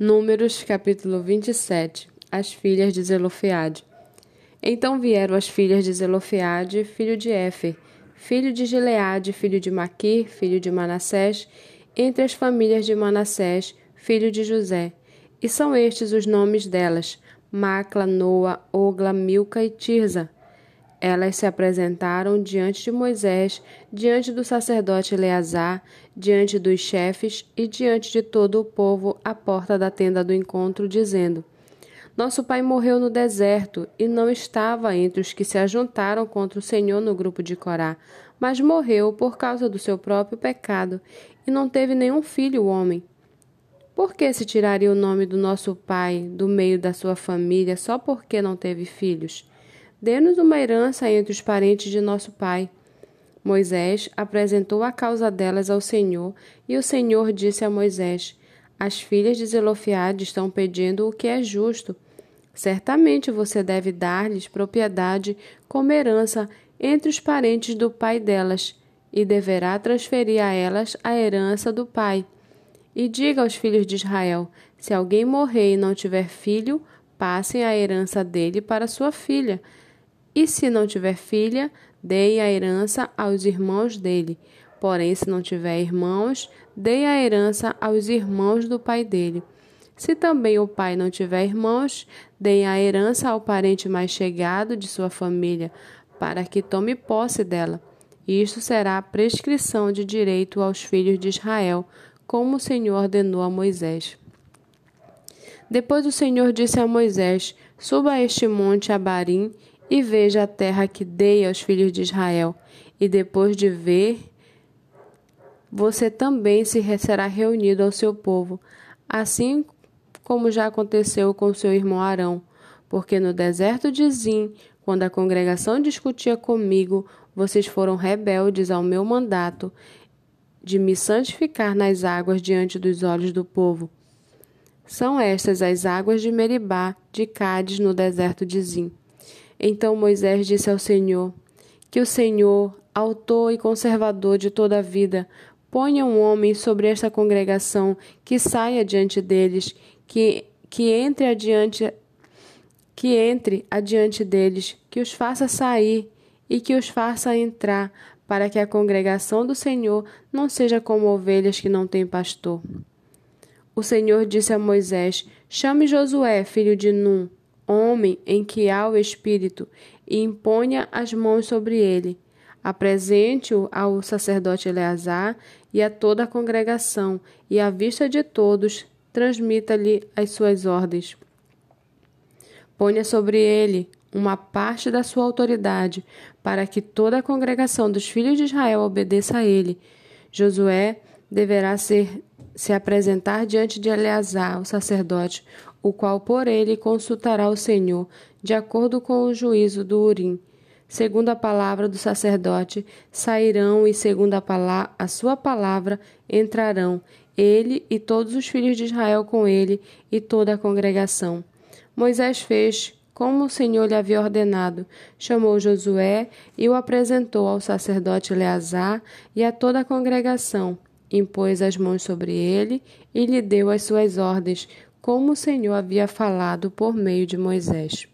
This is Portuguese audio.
Números capítulo 27 As filhas de Zelofeade Então vieram as filhas de Zelofeade, filho de Éfer, filho de Gileade, filho de Maquir, filho de Manassés, entre as famílias de Manassés, filho de José. E são estes os nomes delas: Macla, Noa, Ogla, Milca e Tirza. Elas se apresentaram diante de Moisés, diante do sacerdote Eleazar, diante dos chefes e diante de todo o povo à porta da tenda do encontro, dizendo: Nosso pai morreu no deserto e não estava entre os que se ajuntaram contra o Senhor no grupo de Corá, mas morreu por causa do seu próprio pecado e não teve nenhum filho homem. Por que se tiraria o nome do nosso pai do meio da sua família só porque não teve filhos? Dê-nos uma herança entre os parentes de nosso pai. Moisés apresentou a causa delas ao Senhor, e o Senhor disse a Moisés: As filhas de Zelofiade estão pedindo o que é justo. Certamente você deve dar-lhes propriedade como herança entre os parentes do pai delas, e deverá transferir a elas a herança do pai. E diga aos filhos de Israel: se alguém morrer e não tiver filho, passem a herança dele para sua filha e se não tiver filha, dei a herança aos irmãos dele. Porém, se não tiver irmãos, dei a herança aos irmãos do pai dele. Se também o pai não tiver irmãos, dei a herança ao parente mais chegado de sua família, para que tome posse dela. Isto será a prescrição de direito aos filhos de Israel, como o Senhor ordenou a Moisés. Depois o Senhor disse a Moisés: Suba a este monte Abarim e veja a terra que dei aos filhos de Israel. E depois de ver, você também se será reunido ao seu povo, assim como já aconteceu com seu irmão Arão. Porque no deserto de Zim, quando a congregação discutia comigo, vocês foram rebeldes ao meu mandato de me santificar nas águas diante dos olhos do povo. São estas as águas de Meribá, de Cádiz, no deserto de Zim. Então Moisés disse ao Senhor: Que o Senhor, autor e conservador de toda a vida, ponha um homem sobre esta congregação que saia diante deles, que, que entre adiante que entre adiante deles, que os faça sair e que os faça entrar, para que a congregação do Senhor não seja como ovelhas que não têm pastor. O Senhor disse a Moisés: Chame Josué, filho de Num, homem em que há o Espírito, e imponha as mãos sobre ele. Apresente-o ao sacerdote Eleazar e a toda a congregação, e à vista de todos, transmita-lhe as suas ordens. Ponha sobre ele uma parte da sua autoridade, para que toda a congregação dos filhos de Israel obedeça a ele. Josué deverá ser, se apresentar diante de Eleazar, o sacerdote, o qual por ele consultará o Senhor, de acordo com o juízo do Urim. Segundo a palavra do sacerdote, sairão e segundo a, palavra, a sua palavra entrarão, ele e todos os filhos de Israel com ele e toda a congregação. Moisés fez como o Senhor lhe havia ordenado. Chamou Josué e o apresentou ao sacerdote Eleazar e a toda a congregação. Impôs as mãos sobre ele e lhe deu as suas ordens, como o Senhor havia falado por meio de Moisés.